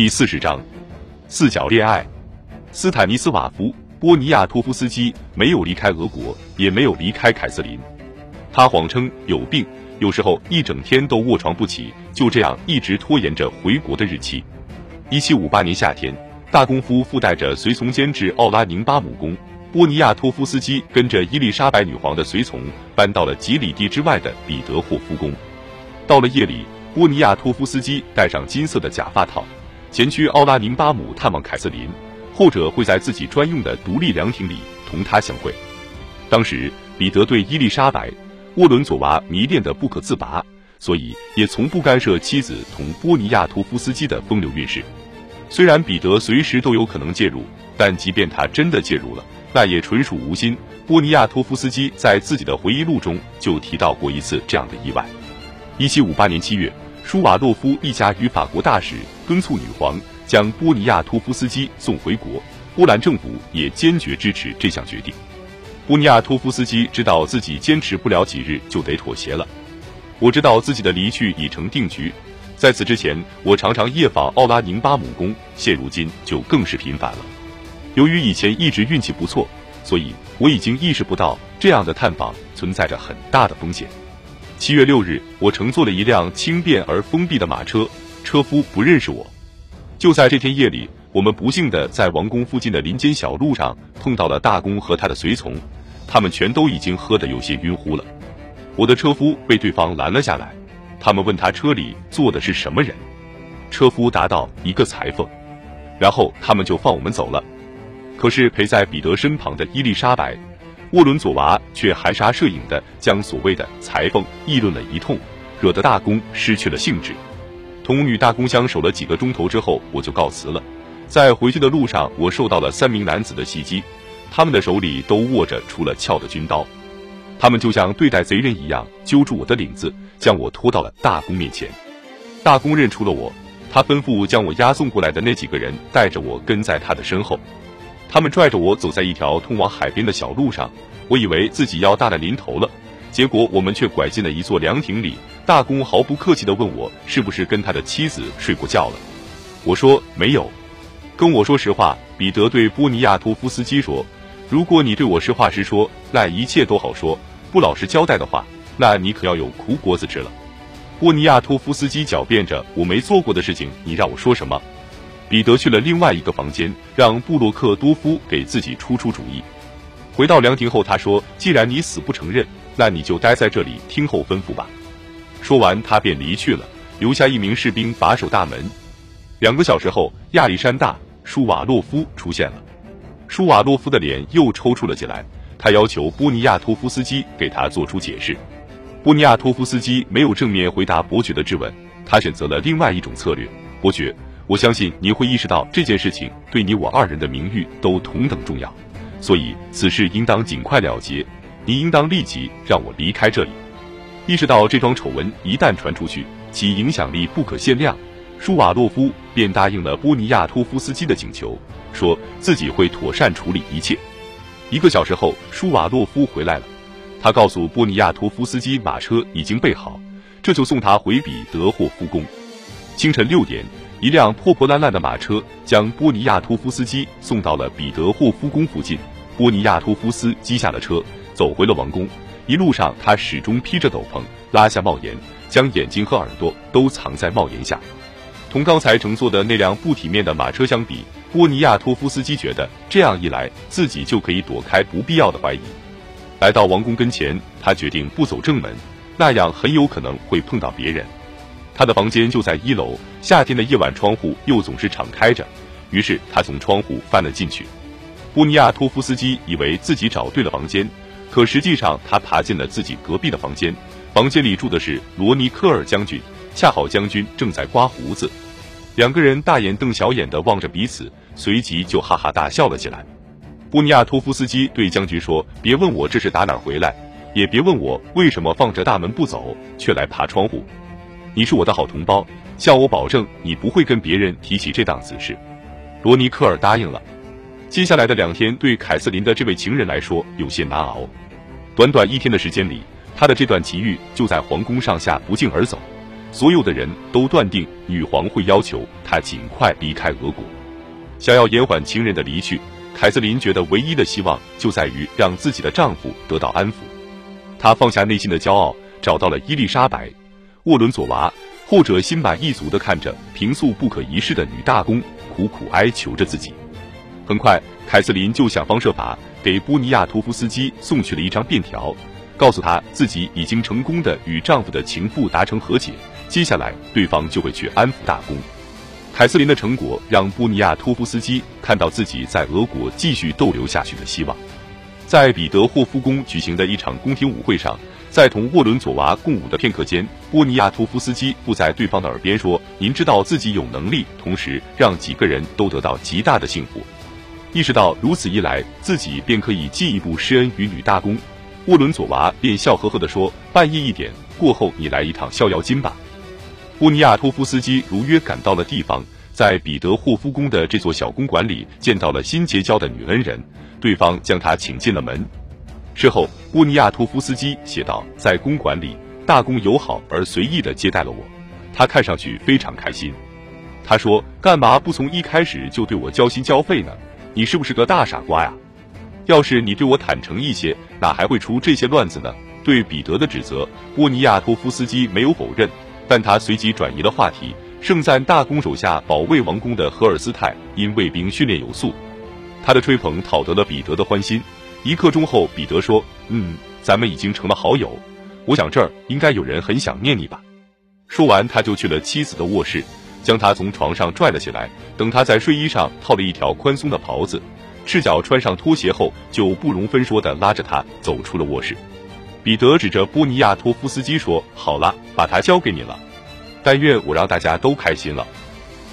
第四十章，四角恋爱。斯坦尼斯瓦夫·波尼亚托夫斯基没有离开俄国，也没有离开凯瑟琳。他谎称有病，有时候一整天都卧床不起，就这样一直拖延着回国的日期。一七五八年夏天，大公夫附带着随从监制奥拉宁巴姆宫，波尼亚托夫斯基跟着伊丽莎白女皇的随从搬到了几里地之外的彼得霍夫宫。到了夜里，波尼亚托夫斯基戴上金色的假发套。前去奥拉宁巴姆探望凯瑟琳，后者会在自己专用的独立凉亭里同他相会。当时彼得对伊丽莎白·沃伦佐娃迷恋的不可自拔，所以也从不干涉妻子同波尼亚托夫斯基的风流韵事。虽然彼得随时都有可能介入，但即便他真的介入了，那也纯属无心。波尼亚托夫斯基在自己的回忆录中就提到过一次这样的意外。一七五八年七月。舒瓦洛夫一家与法国大使敦促女皇将波尼亚托夫斯基送回国，波兰政府也坚决支持这项决定。波尼亚托夫斯基知道自己坚持不了几日就得妥协了。我知道自己的离去已成定局，在此之前，我常常夜访奥拉宁巴姆宫，现如今就更是频繁了。由于以前一直运气不错，所以我已经意识不到这样的探访存在着很大的风险。七月六日，我乘坐了一辆轻便而封闭的马车，车夫不认识我。就在这天夜里，我们不幸的在王宫附近的林间小路上碰到了大公和他的随从，他们全都已经喝得有些晕乎了。我的车夫被对方拦了下来，他们问他车里坐的是什么人，车夫答道：“一个裁缝。”然后他们就放我们走了。可是陪在彼得身旁的伊丽莎白。沃伦佐娃却含沙射影的将所谓的裁缝议论了一通，惹得大公失去了兴致。同女大公相守了几个钟头之后，我就告辞了。在回去的路上，我受到了三名男子的袭击，他们的手里都握着出了鞘的军刀，他们就像对待贼人一样，揪住我的领子，将我拖到了大公面前。大公认出了我，他吩咐将我押送过来的那几个人带着我跟在他的身后。他们拽着我走在一条通往海边的小路上，我以为自己要大难临头了，结果我们却拐进了一座凉亭里。大公毫不客气地问我是不是跟他的妻子睡过觉了。我说没有。跟我说实话，彼得对波尼亚托夫斯基说：“如果你对我实话实说，那一切都好说；不老实交代的话，那你可要有苦果子吃了。”波尼亚托夫斯基狡辩着：“我没做过的事情，你让我说什么？”彼得去了另外一个房间，让布洛克多夫给自己出出主意。回到凉亭后，他说：“既然你死不承认，那你就待在这里听候吩咐吧。”说完，他便离去了，留下一名士兵把守大门。两个小时后，亚历山大·舒瓦洛夫出现了。舒瓦洛夫的脸又抽搐了起来，他要求波尼亚托夫斯基给他做出解释。波尼亚托夫斯基没有正面回答伯爵的质问，他选择了另外一种策略。伯爵。我相信你会意识到这件事情对你我二人的名誉都同等重要，所以此事应当尽快了结。你应当立即让我离开这里。意识到这桩丑闻一旦传出去，其影响力不可限量，舒瓦洛夫便答应了波尼亚托夫斯基的请求，说自己会妥善处理一切。一个小时后，舒瓦洛夫回来了，他告诉波尼亚托夫斯基马车已经备好，这就送他回彼得霍夫宫。清晨六点。一辆破破烂烂的马车将波尼亚托夫斯基送到了彼得霍夫宫附近。波尼亚托夫斯基下了车，走回了王宫。一路上，他始终披着斗篷，拉下帽檐，将眼睛和耳朵都藏在帽檐下。同刚才乘坐的那辆不体面的马车相比，波尼亚托夫斯基觉得这样一来，自己就可以躲开不必要的怀疑。来到王宫跟前，他决定不走正门，那样很有可能会碰到别人。他的房间就在一楼，夏天的夜晚窗户又总是敞开着，于是他从窗户翻了进去。布尼亚托夫斯基以为自己找对了房间，可实际上他爬进了自己隔壁的房间。房间里住的是罗尼科尔将军，恰好将军正在刮胡子。两个人大眼瞪小眼的望着彼此，随即就哈哈大笑了起来。布尼亚托夫斯基对将军说：“别问我这是打哪回来，也别问我为什么放着大门不走，却来爬窗户。”你是我的好同胞，向我保证，你不会跟别人提起这档子事。罗尼克尔答应了。接下来的两天对凯瑟琳的这位情人来说有些难熬。短短一天的时间里，他的这段奇遇就在皇宫上下不胫而走。所有的人都断定女皇会要求她尽快离开俄国。想要延缓情人的离去，凯瑟琳觉得唯一的希望就在于让自己的丈夫得到安抚。她放下内心的骄傲，找到了伊丽莎白·沃伦佐娃，后者心满意足地看着平素不可一世的女大公，苦苦哀求着自己。很快，凯瑟琳就想方设法给波尼亚托夫斯基送去了一张便条，告诉他自己已经成功的与丈夫的情妇达成和解，接下来对方就会去安抚大公。凯瑟琳的成果让波尼亚托夫斯基看到自己在俄国继续逗留下去的希望。在彼得霍夫宫举行的一场宫廷舞会上，在同沃伦佐娃共舞的片刻间，波尼亚托夫斯基附在对方的耳边说：“您知道自己有能力，同时让几个人都得到极大的幸福。意识到如此一来，自己便可以进一步施恩于女大公。”沃伦佐娃便笑呵呵地说：“半夜一点过后，你来一趟逍遥津吧。”波尼亚托夫斯基如约赶到了地方，在彼得霍夫宫的这座小公馆里见到了新结交的女恩人，对方将他请进了门。事后，波尼亚托夫斯基写道：“在公馆里，大公友好而随意地接待了我，他看上去非常开心。他说：‘干嘛不从一开始就对我交心交肺呢？你是不是个大傻瓜呀？要是你对我坦诚一些，哪还会出这些乱子呢？’对彼得的指责，波尼亚托夫斯基没有否认。”但他随即转移了话题，盛赞大公手下保卫王宫的荷尔斯泰因卫兵训练有素。他的吹捧讨得了彼得的欢心。一刻钟后，彼得说：“嗯，咱们已经成了好友。我想这儿应该有人很想念你吧。”说完，他就去了妻子的卧室，将她从床上拽了起来。等他在睡衣上套了一条宽松的袍子，赤脚穿上拖鞋后，就不容分说地拉着她走出了卧室。彼得指着波尼亚托夫斯基说：“好了，把他交给你了。但愿我让大家都开心了。”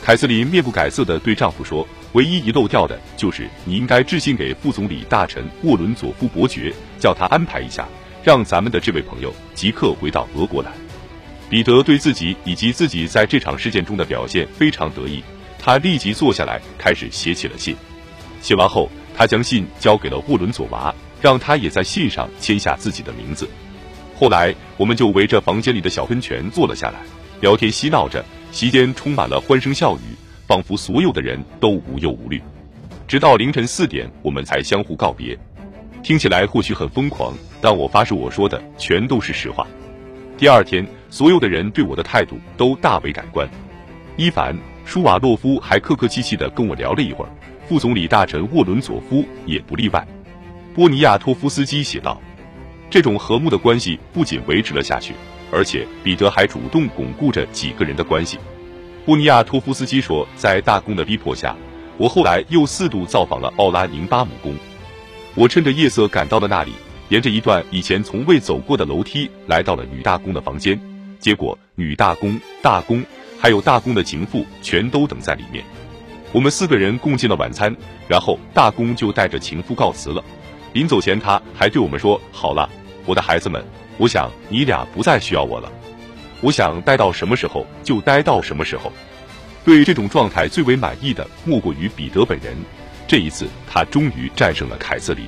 凯瑟琳面不改色地对丈夫说：“唯一遗漏掉的就是你应该致信给副总理大臣沃伦佐夫伯爵，叫他安排一下，让咱们的这位朋友即刻回到俄国来。”彼得对自己以及自己在这场事件中的表现非常得意，他立即坐下来开始写起了信。写完后，他将信交给了沃伦佐娃。让他也在信上签下自己的名字。后来，我们就围着房间里的小喷泉坐了下来，聊天嬉闹着，席间充满了欢声笑语，仿佛所有的人都无忧无虑。直到凌晨四点，我们才相互告别。听起来或许很疯狂，但我发誓，我说的全都是实话。第二天，所有的人对我的态度都大为改观。伊凡·舒瓦洛夫还客客气气地跟我聊了一会儿，副总理大臣沃伦佐夫也不例外。波尼亚托夫斯基写道：“这种和睦的关系不仅维持了下去，而且彼得还主动巩固着几个人的关系。”波尼亚托夫斯基说：“在大公的逼迫下，我后来又四度造访了奥拉宁巴姆宫。我趁着夜色赶到了那里，沿着一段以前从未走过的楼梯来到了女大公的房间。结果，女大公、大公还有大公的情妇全都等在里面。我们四个人共进了晚餐，然后大公就带着情妇告辞了。”临走前，他还对我们说：“好了，我的孩子们，我想你俩不再需要我了。我想待到什么时候就待到什么时候。”对这种状态最为满意的莫过于彼得本人。这一次，他终于战胜了凯瑟琳。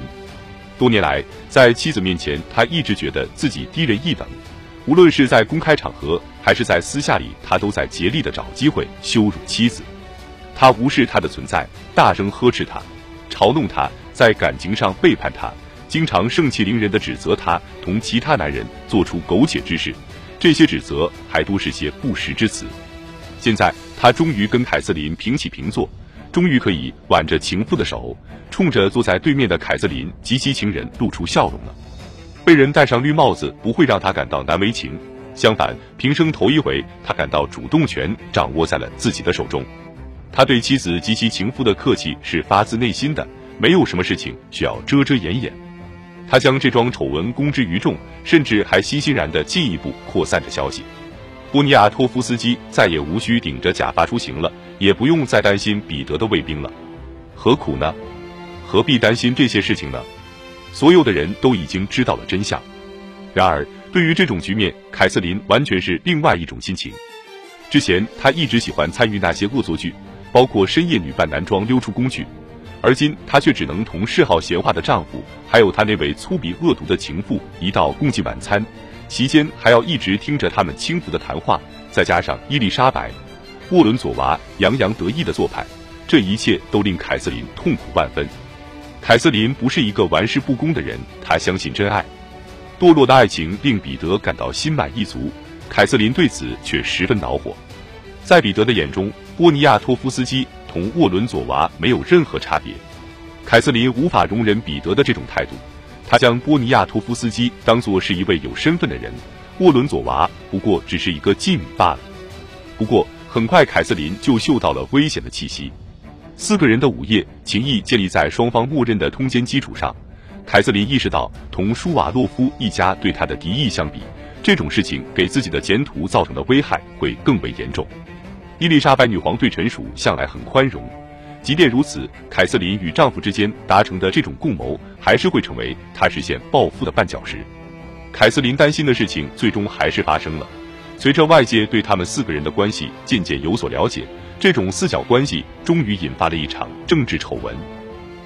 多年来，在妻子面前，他一直觉得自己低人一等。无论是在公开场合，还是在私下里，他都在竭力的找机会羞辱妻子。他无视她的存在，大声呵斥她，嘲弄她。在感情上背叛他，经常盛气凌人的指责他同其他男人做出苟且之事，这些指责还都是些不实之词。现在他终于跟凯瑟琳平起平坐，终于可以挽着情妇的手，冲着坐在对面的凯瑟琳及其情人露出笑容了。被人戴上绿帽子不会让他感到难为情，相反，平生头一回，他感到主动权掌握在了自己的手中。他对妻子及其情妇的客气是发自内心的。没有什么事情需要遮遮掩掩，他将这桩丑闻公之于众，甚至还欣欣然地进一步扩散着消息。波尼亚托夫斯基再也无需顶着假发出行了，也不用再担心彼得的卫兵了。何苦呢？何必担心这些事情呢？所有的人都已经知道了真相。然而，对于这种局面，凯瑟琳完全是另外一种心情。之前，她一直喜欢参与那些恶作剧，包括深夜女扮男装溜出宫去。而今，她却只能同嗜好闲话的丈夫，还有她那位粗鄙恶毒的情妇一道共进晚餐，席间还要一直听着他们轻浮的谈话，再加上伊丽莎白·沃伦佐娃洋洋得意的做派，这一切都令凯瑟琳痛苦万分。凯瑟琳不是一个玩世不恭的人，她相信真爱。堕落的爱情令彼得感到心满意足，凯瑟琳对此却十分恼火。在彼得的眼中，波尼亚托夫斯基同沃伦佐娃没有任何差别。凯瑟琳无法容忍彼得的这种态度，他将波尼亚托夫斯基当作是一位有身份的人，沃伦佐娃不过只是一个妓女罢了。不过，很快凯瑟琳就嗅到了危险的气息。四个人的午夜情谊建立在双方默认的通奸基础上。凯瑟琳意识到，同舒瓦洛夫一家对她的敌意相比，这种事情给自己的前途造成的危害会更为严重。伊丽莎白女皇对臣属向来很宽容，即便如此，凯瑟琳与丈夫之间达成的这种共谋，还是会成为她实现报复的绊脚石。凯瑟琳担心的事情最终还是发生了。随着外界对他们四个人的关系渐渐有所了解，这种四角关系终于引发了一场政治丑闻。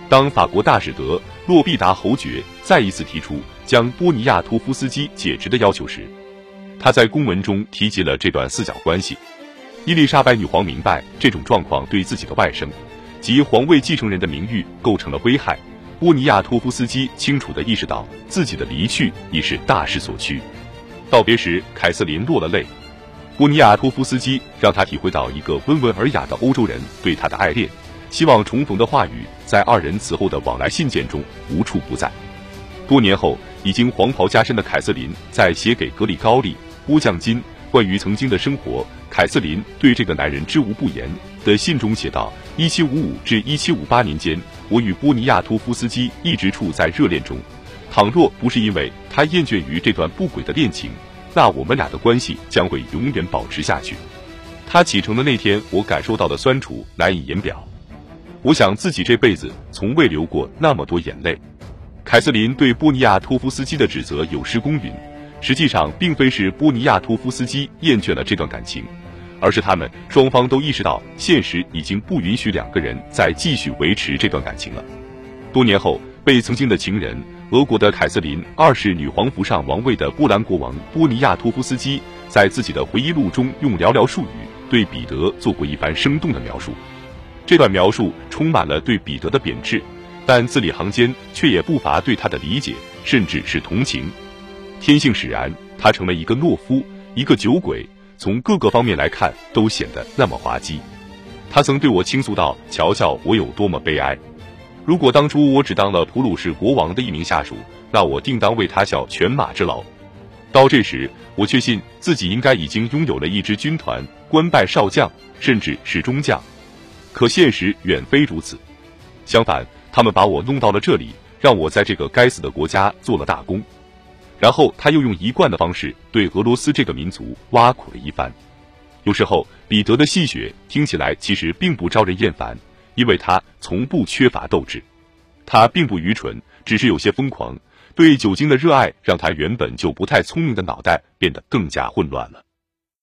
当法国大使德洛必达侯爵再一次提出将波尼亚托夫斯基解职的要求时，他在公文中提及了这段四角关系。伊丽莎白女皇明白这种状况对自己的外甥及皇位继承人的名誉构成了危害。波尼亚托夫斯基清楚地意识到自己的离去已是大势所趋。道别时，凯瑟琳落了泪。波尼亚托夫斯基让他体会到一个温文尔雅的欧洲人对他的爱恋。希望重逢的话语，在二人此后的往来信件中无处不在。多年后，已经黄袍加身的凯瑟琳在写给格里高利·波将金关于曾经的生活，凯瑟琳对这个男人知无不言的信中写道：一七五五至一七五八年间，我与波尼亚托夫斯基一直处在热恋中。倘若不是因为他厌倦于这段不轨的恋情，那我们俩的关系将会永远保持下去。他启程的那天，我感受到的酸楚难以言表。我想自己这辈子从未流过那么多眼泪。凯瑟琳对波尼亚托夫斯基的指责有失公允，实际上并非是波尼亚托夫斯基厌倦了这段感情，而是他们双方都意识到现实已经不允许两个人再继续维持这段感情了。多年后，被曾经的情人俄国的凯瑟琳二世女皇扶上王位的波兰国王波尼亚托夫斯基，在自己的回忆录中用寥寥数语对彼得做过一番生动的描述。这段描述充满了对彼得的贬斥，但字里行间却也不乏对他的理解，甚至是同情。天性使然，他成了一个懦夫，一个酒鬼，从各个方面来看都显得那么滑稽。他曾对我倾诉道：“瞧瞧我有多么悲哀！如果当初我只当了普鲁士国王的一名下属，那我定当为他效犬马之劳。到这时，我确信自己应该已经拥有了一支军团，官拜少将，甚至是中将。”可现实远非如此，相反，他们把我弄到了这里，让我在这个该死的国家做了大功。然后他又用一贯的方式对俄罗斯这个民族挖苦了一番。有时候，彼得的戏谑听起来其实并不招人厌烦，因为他从不缺乏斗志。他并不愚蠢，只是有些疯狂。对酒精的热爱让他原本就不太聪明的脑袋变得更加混乱了。